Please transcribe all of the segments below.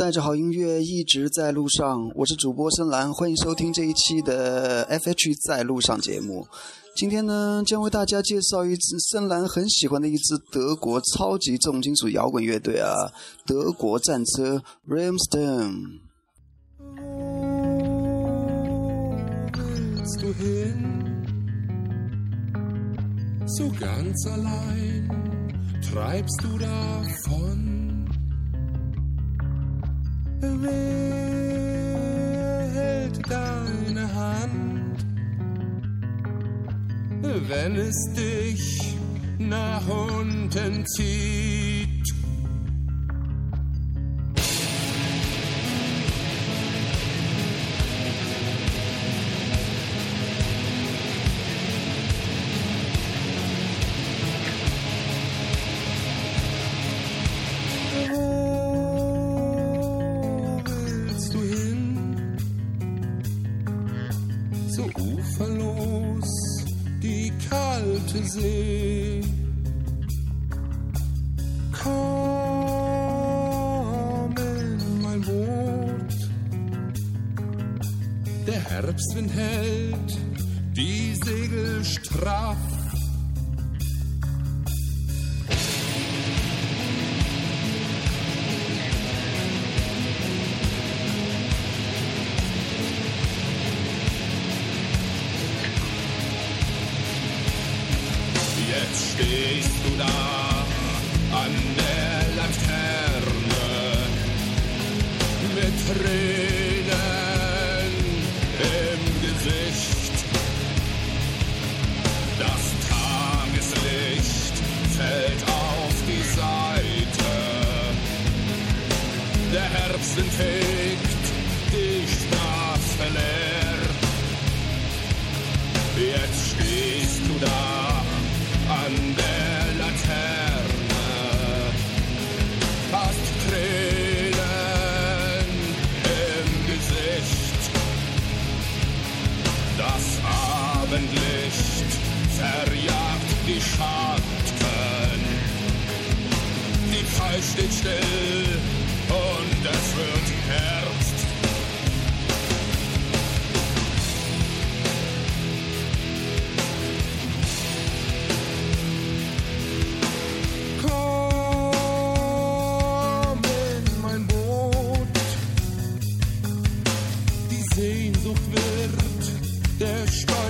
带着好音乐一直在路上，我是主播深蓝，欢迎收听这一期的 FH 在路上节目。今天呢，将为大家介绍一支深蓝很喜欢的一支德国超级重金属摇滚乐队啊，德国战车 Rammstein。willst du hin? So ganz allein treibst du davon. Wer hält deine Hand, wenn es dich nach unten zieht? Der Herbstwind hält die Segel straff. destroy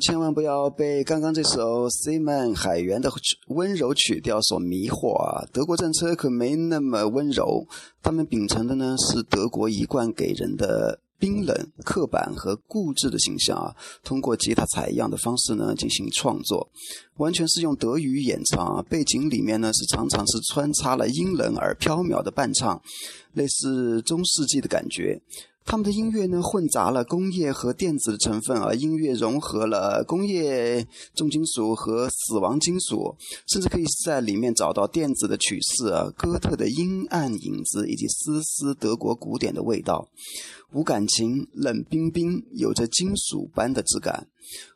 千万不要被刚刚这首 C Man 海源的温柔曲调所迷惑啊！德国战车可没那么温柔，他们秉承的呢是德国一贯给人的冰冷、刻板和固执的形象啊。通过吉他采样的方式呢进行创作，完全是用德语演唱啊。背景里面呢是常常是穿插了阴冷而飘渺的伴唱，类似中世纪的感觉。他们的音乐呢，混杂了工业和电子的成分而，音乐融合了工业重金属和死亡金属，甚至可以在里面找到电子的曲式，哥特的阴暗影子以及丝丝德国古典的味道。无感情、冷冰冰，有着金属般的质感。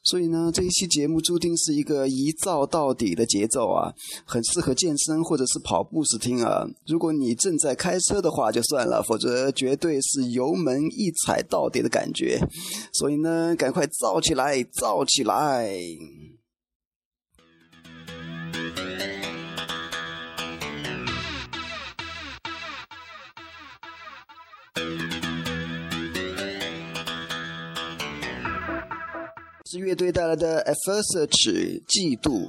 所以呢，这一期节目注定是一个一造到底的节奏啊，很适合健身或者是跑步时听啊。如果你正在开车的话就算了，否则绝对是油门一踩到底的感觉。所以呢，赶快造起来，造起来！是乐队带来的《At First Sight》，嫉妒。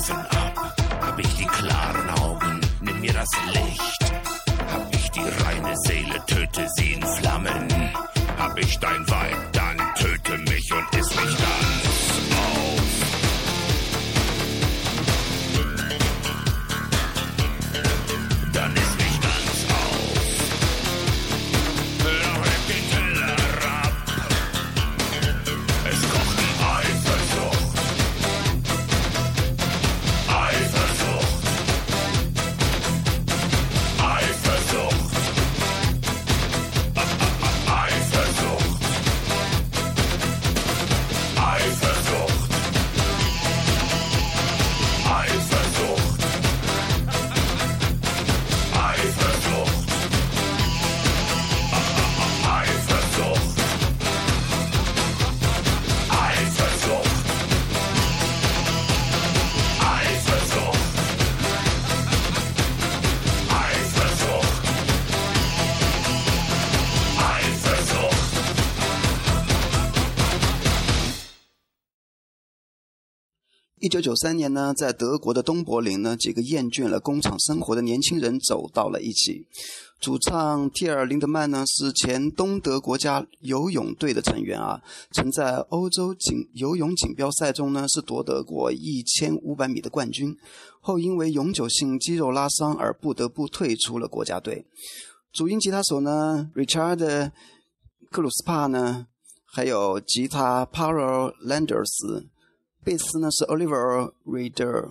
In Streifen ab. Hab ich die klaren Augen, nimm mir das Licht. Hab ich die reine Seele, töte sie in Flammen. Hab ich dein Weib, 一九九三年呢，在德国的东柏林呢，几个厌倦了工厂生活的年轻人走到了一起。主唱蒂尔林德曼呢是前东德国家游泳队的成员啊，曾在欧洲锦游泳锦标赛中呢是夺得过一千五百米的冠军，后因为永久性肌肉拉伤而不得不退出了国家队。主音吉他手呢，Richard 克鲁斯帕呢，还有吉他 Paul Landers。贝斯呢是 Oliver Reader，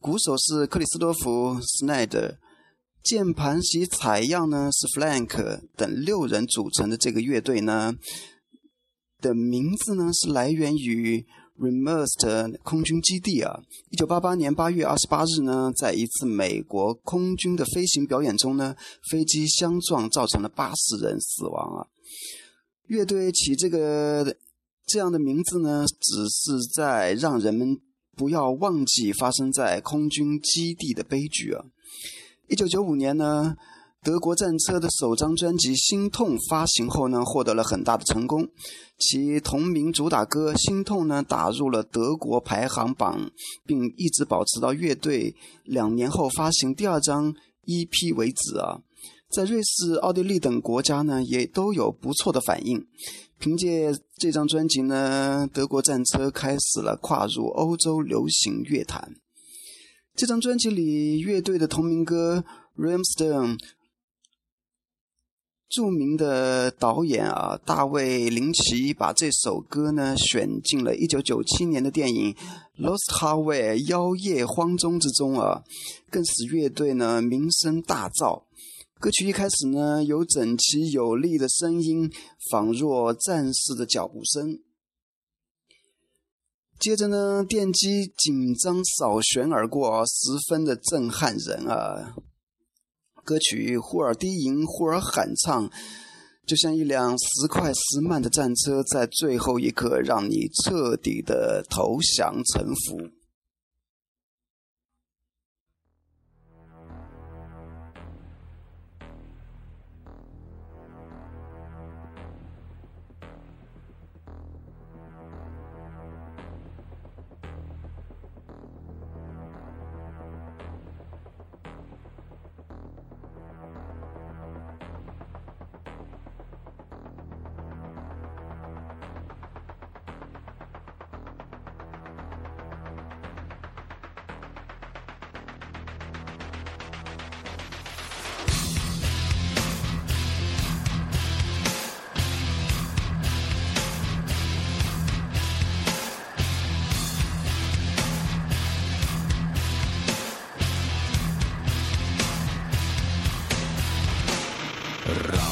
鼓手是克里斯多夫斯奈德，键盘及采样呢是 Flank 等六人组成的这个乐队呢的名字呢是来源于 Remerst 空军基地啊。一九八八年八月二十八日呢，在一次美国空军的飞行表演中呢，飞机相撞，造成了八十人死亡啊。乐队起这个这样的名字呢，只是在让人们不要忘记发生在空军基地的悲剧啊。一九九五年呢。德国战车的首张专辑《心痛》发行后呢，获得了很大的成功。其同名主打歌《心痛》呢，打入了德国排行榜，并一直保持到乐队两年后发行第二张 EP 为止啊。在瑞士、奥地利等国家呢，也都有不错的反应。凭借这张专辑呢，德国战车开始了跨入欧洲流行乐坛。这张专辑里，乐队的同名歌《Ramstein》。著名的导演啊，大卫林奇把这首歌呢选进了1997年的电影《Lost Highway》妖夜荒踪之中啊，更使乐队呢名声大噪。歌曲一开始呢，有整齐有力的声音，仿若战士的脚步声。接着呢，电机紧张扫旋而过，十分的震撼人啊。歌曲忽而低吟，忽而喊唱，就像一辆时快时慢的战车，在最后一刻让你彻底的投降臣服。Ra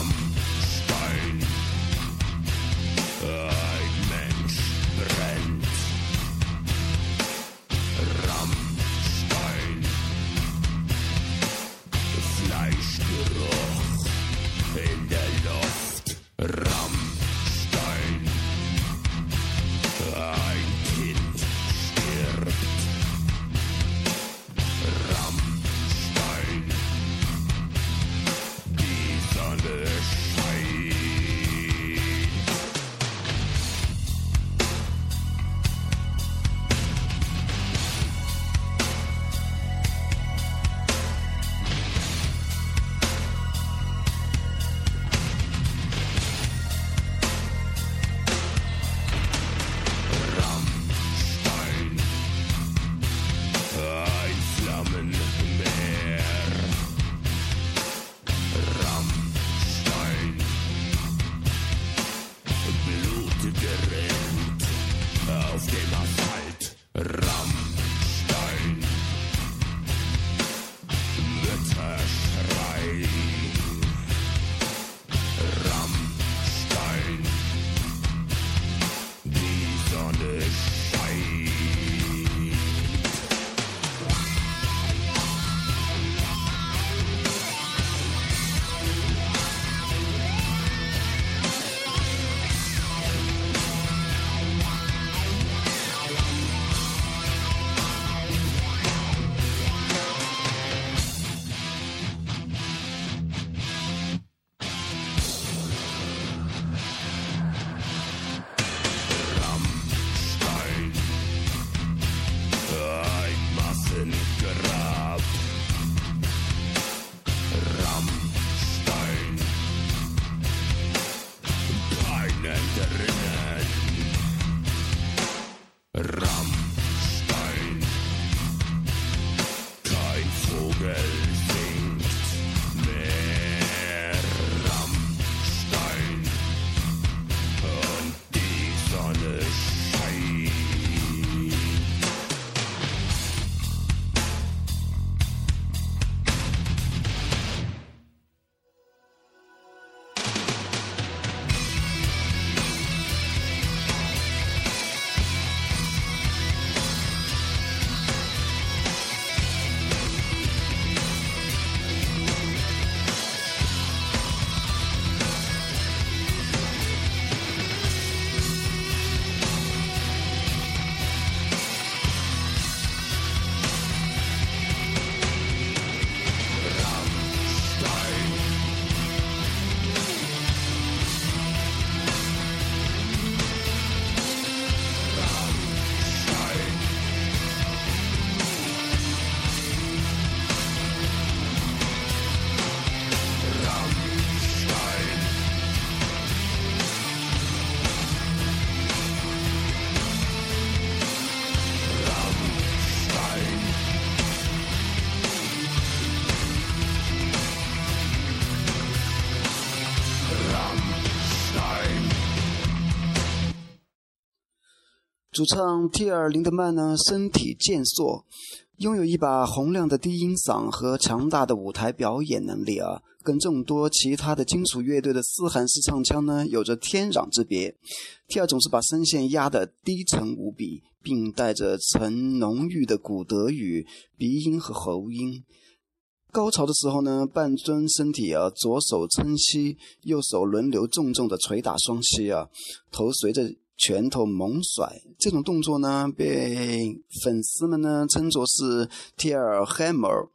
主唱蒂尔林德曼呢，身体健硕，拥有一把洪亮的低音嗓和强大的舞台表演能力啊，跟众多其他的金属乐队的嘶喊式唱腔呢，有着天壤之别。蒂尔总是把声线压得低沉无比，并带着层浓郁的古德语鼻音和喉音。高潮的时候呢，半蹲身体啊，左手撑膝，右手轮流重重的捶打双膝啊，头随着。拳头猛甩，这种动作呢，被粉丝们呢称作是 Tear Hammer。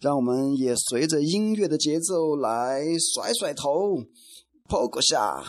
让我们也随着音乐的节奏来甩甩头，poke 下。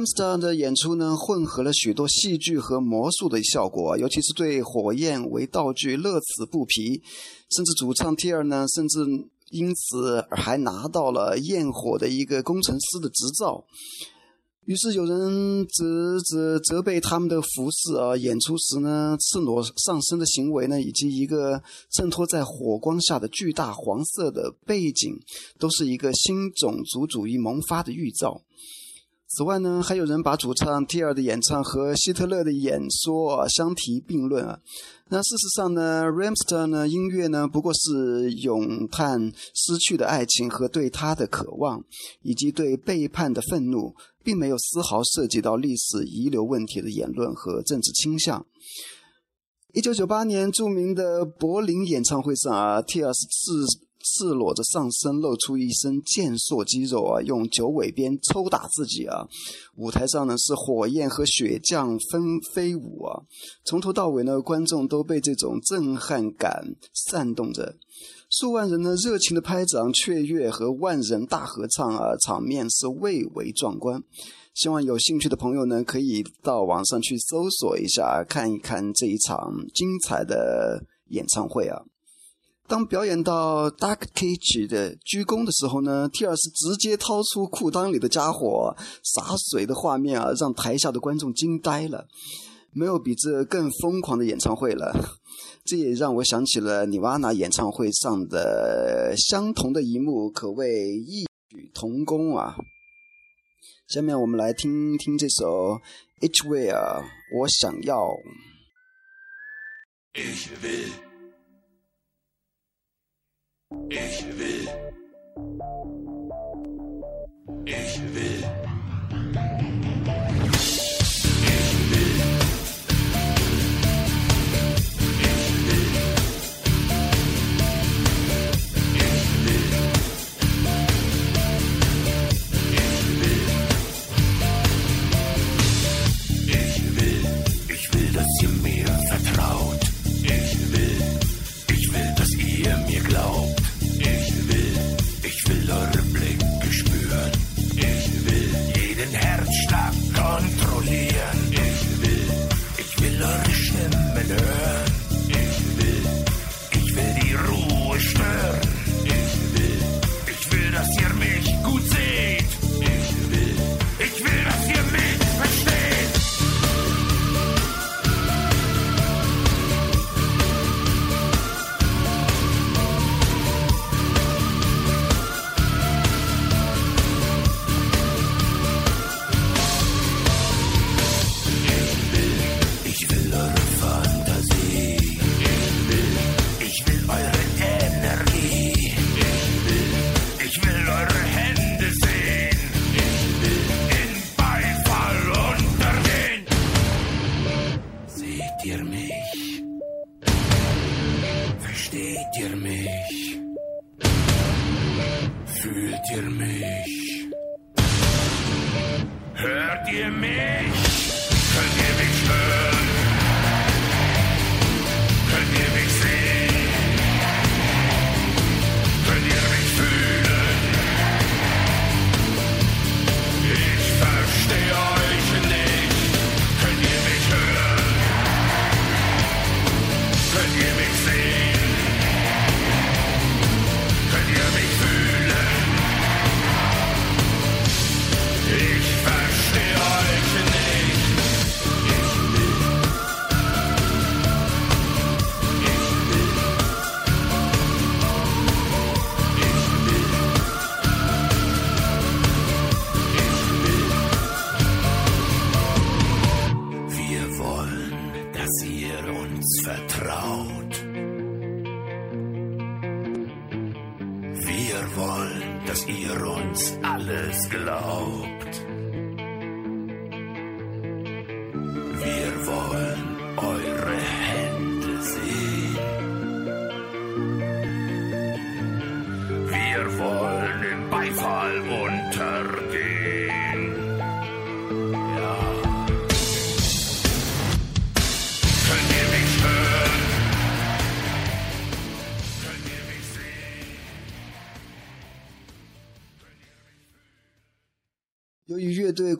Ramstar 的演出呢，混合了许多戏剧和魔术的效果，尤其是对火焰为道具乐此不疲。甚至主唱 Tier 呢，甚至因此还拿到了焰火的一个工程师的执照。于是有人指责责备他们的服饰啊，演出时呢赤裸上身的行为呢，以及一个衬托在火光下的巨大黄色的背景，都是一个新种族主义萌发的预兆。此外呢，还有人把主唱 T 尔的演唱和希特勒的演说相提并论啊。那事实上呢 r a m s t e r 呢音乐呢不过是咏叹失去的爱情和对他的渴望，以及对背叛的愤怒，并没有丝毫涉及到历史遗留问题的言论和政治倾向。一九九八年著名的柏林演唱会上啊，T 尔是。赤裸着上身，露出一身健硕肌肉啊！用九尾鞭抽打自己啊！舞台上呢是火焰和雪浆纷飞舞啊！从头到尾呢，观众都被这种震撼感煽动着，数万人呢热情的拍掌、雀跃和万人大合唱啊！场面是蔚为壮观。希望有兴趣的朋友呢，可以到网上去搜索一下，看一看这一场精彩的演唱会啊！当表演到 Dark Cage 的鞠躬的时候呢，蒂尔斯直接掏出裤裆里的家伙洒水的画面啊，让台下的观众惊呆了。没有比这更疯狂的演唱会了。这也让我想起了尼瓦纳演唱会上的相同的一幕，可谓异曲同工啊。下面我们来听听这首《hwa》，我想要。Ich will. Ich will. 乐队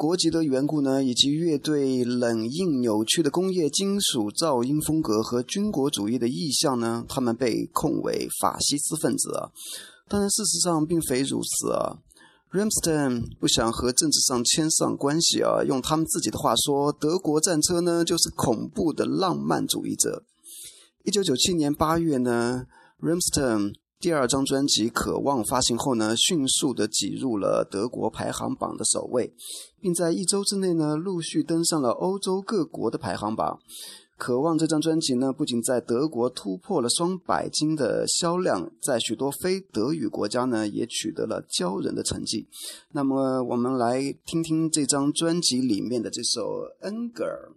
国籍的缘故呢，以及乐队冷硬扭曲的工业金属噪音风格和军国主义的意向呢，他们被控为法西斯分子啊。当然，事实上并非如此啊。Ramstein 不想和政治上牵上关系啊，用他们自己的话说，德国战车呢就是恐怖的浪漫主义者。一九九七年八月呢，Ramstein 第二张专辑《渴望》发行后呢，迅速的挤入了德国排行榜的首位，并在一周之内呢，陆续登上了欧洲各国的排行榜。渴望这张专辑呢，不仅在德国突破了双百斤的销量，在许多非德语国家呢，也取得了骄人的成绩。那么，我们来听听这张专辑里面的这首《恩格尔》。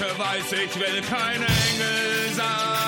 Gott weiß, ich will kein Engel sein.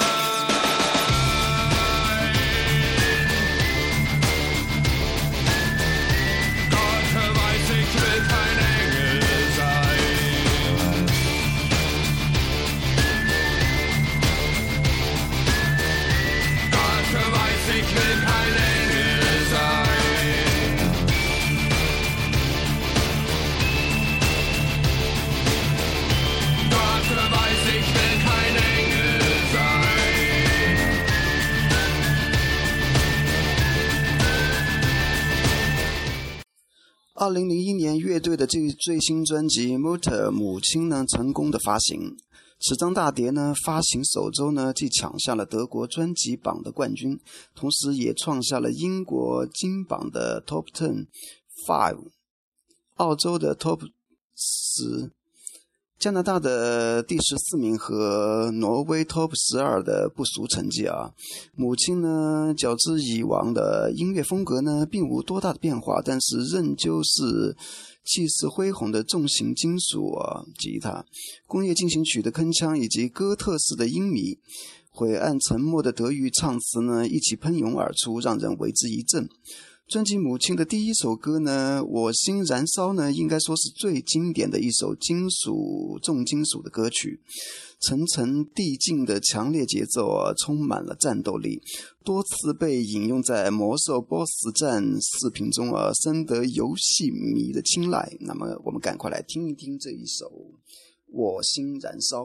零零一年，乐队的这最新专辑《Motor 母亲》呢，成功的发行。此张大碟呢，发行首周呢，既抢下了德国专辑榜的冠军，同时也创下了英国金榜的 Top Ten Five。澳洲的 Top 十。加拿大的第十四名和挪威 Top 十二的不俗成绩啊！母亲呢，较之以往的音乐风格呢，并无多大的变化，但是仍旧是气势恢宏的重型金属啊吉他、工业进行曲的铿锵以及哥特式的音迷，晦暗沉默的德语唱词呢，一起喷涌而出，让人为之一振。专辑《母亲》的第一首歌呢，《我心燃烧》呢，应该说是最经典的一首金属重金属的歌曲。层层递进的强烈节奏啊，充满了战斗力，多次被引用在《魔兽 BOSS 战》视频中啊，深得游戏迷的青睐。那么，我们赶快来听一听这一首《我心燃烧》。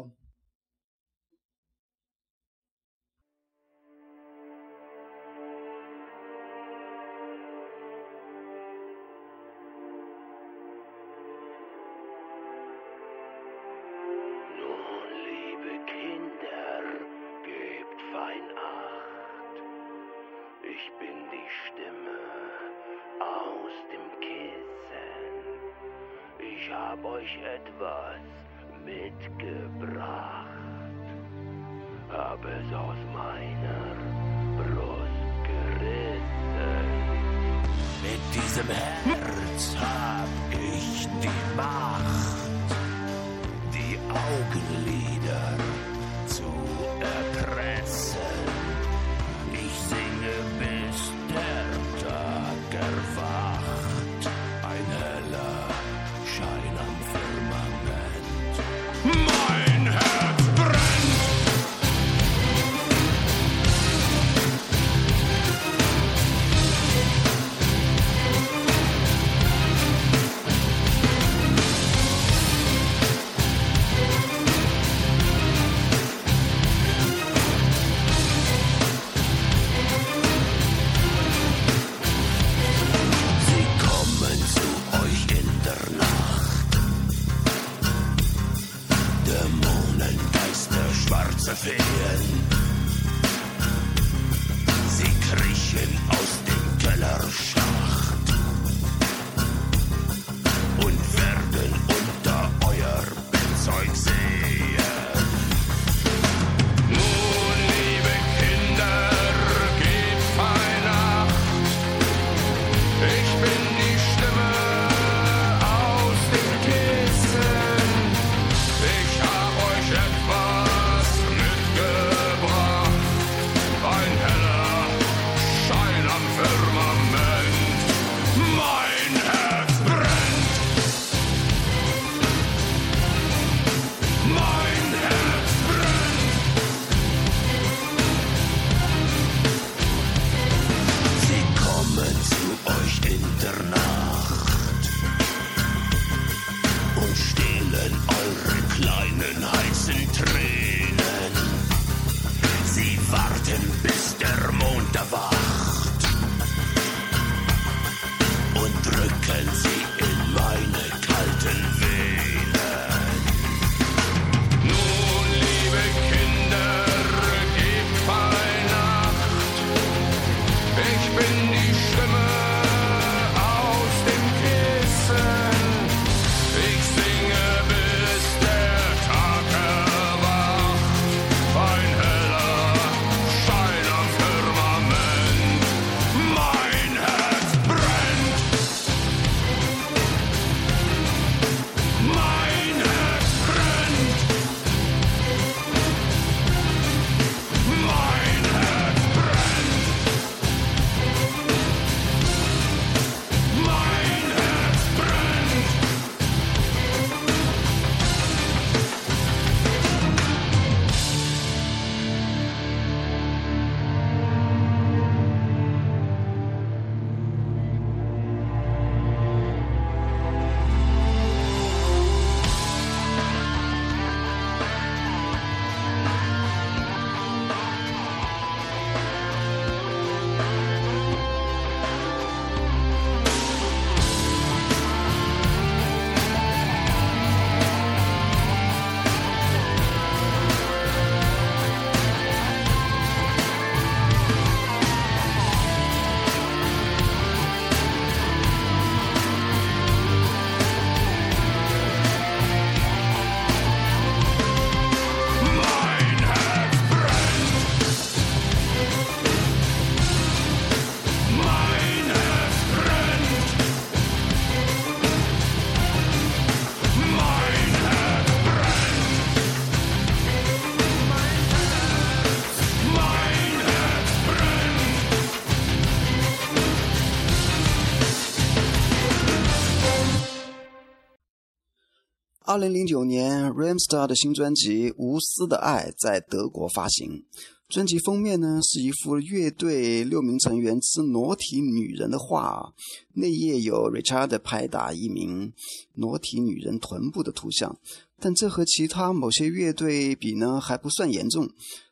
二零零九年 r a m s t a r 的新专辑《无私的爱》在德国发行。专辑封面呢是一幅乐队六名成员之裸体女人的画，内页有 Richard 拍打一名裸体女人臀部的图像。但这和其他某些乐队比呢还不算严重。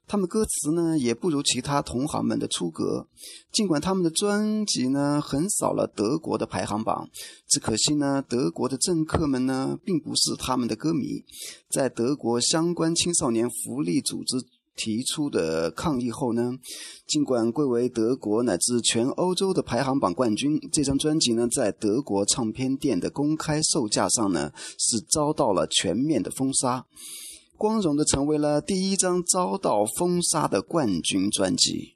他们歌词呢也不如其他同行们的出格。尽管他们的专辑呢横扫了德国的排行榜，只可惜呢德国的政客们呢并不是他们的歌迷。在德国相关青少年福利组织。提出的抗议后呢，尽管贵为德国乃至全欧洲的排行榜冠军，这张专辑呢在德国唱片店的公开售价上呢是遭到了全面的封杀，光荣的成为了第一张遭到封杀的冠军专辑。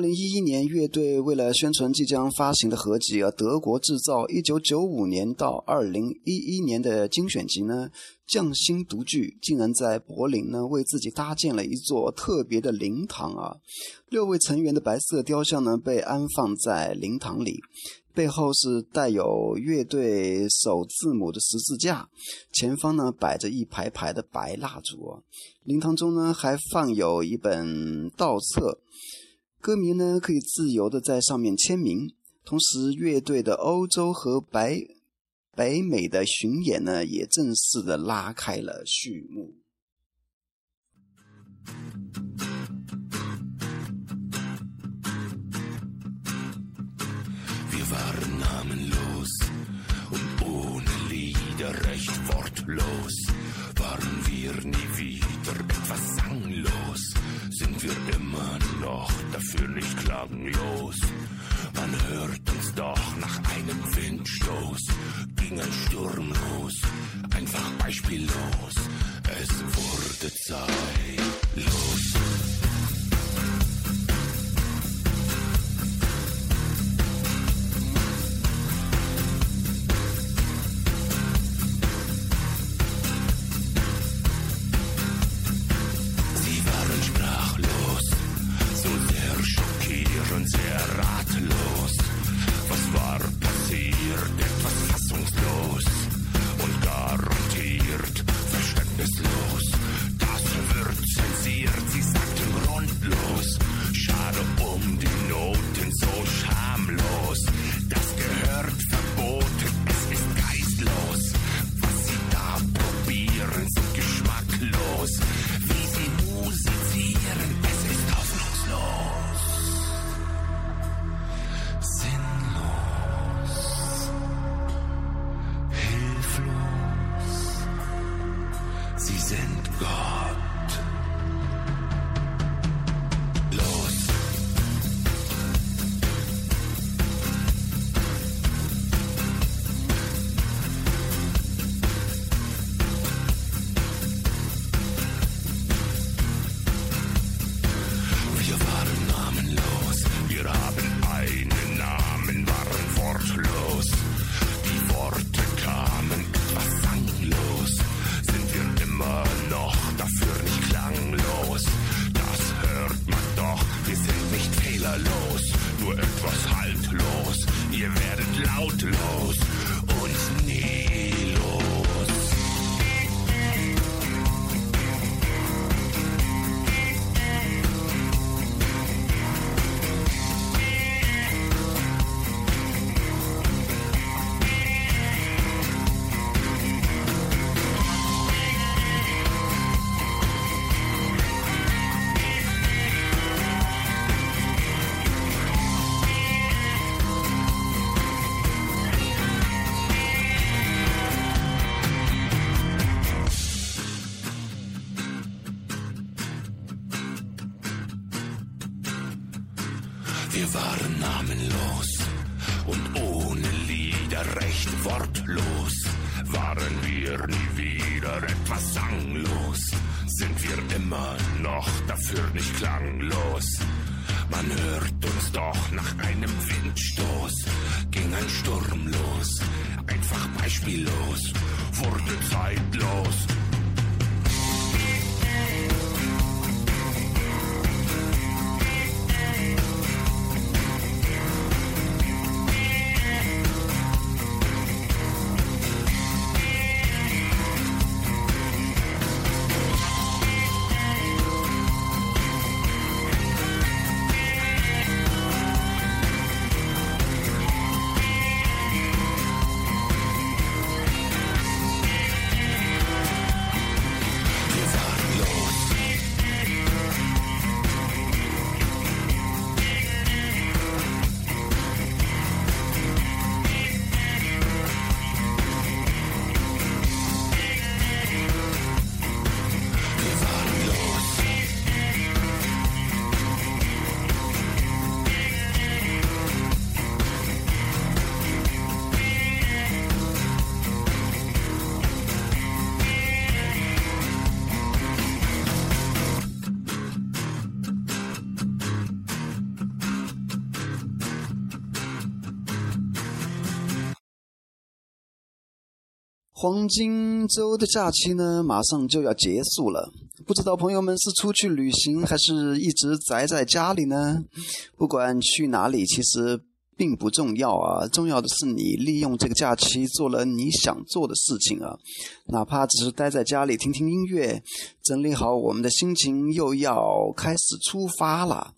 二零一一年，乐队为了宣传即将发行的合集《而德国制造》，一九九五年到二零一一年的精选集呢，匠心独具，竟然在柏林呢为自己搭建了一座特别的灵堂啊！六位成员的白色雕像呢被安放在灵堂里，背后是带有乐队首字母的十字架，前方呢摆着一排排的白蜡烛，灵堂中呢还放有一本道册。歌迷呢可以自由的在上面签名，同时，乐队的欧洲和北北美的巡演呢，也正式的拉开了序幕。für nicht klagen los. Man hört 黄金周的假期呢，马上就要结束了。不知道朋友们是出去旅行，还是一直宅在家里呢？不管去哪里，其实并不重要啊。重要的是你利用这个假期做了你想做的事情啊。哪怕只是待在家里听听音乐，整理好我们的心情，又要开始出发了。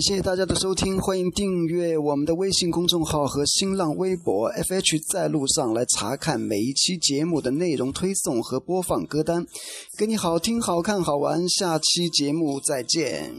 感谢大家的收听欢迎订阅我们的微信公众号和新浪微博 fh 在路上来查看每一期节目的内容推送和播放歌单。给你好听好看好玩下期节目再见。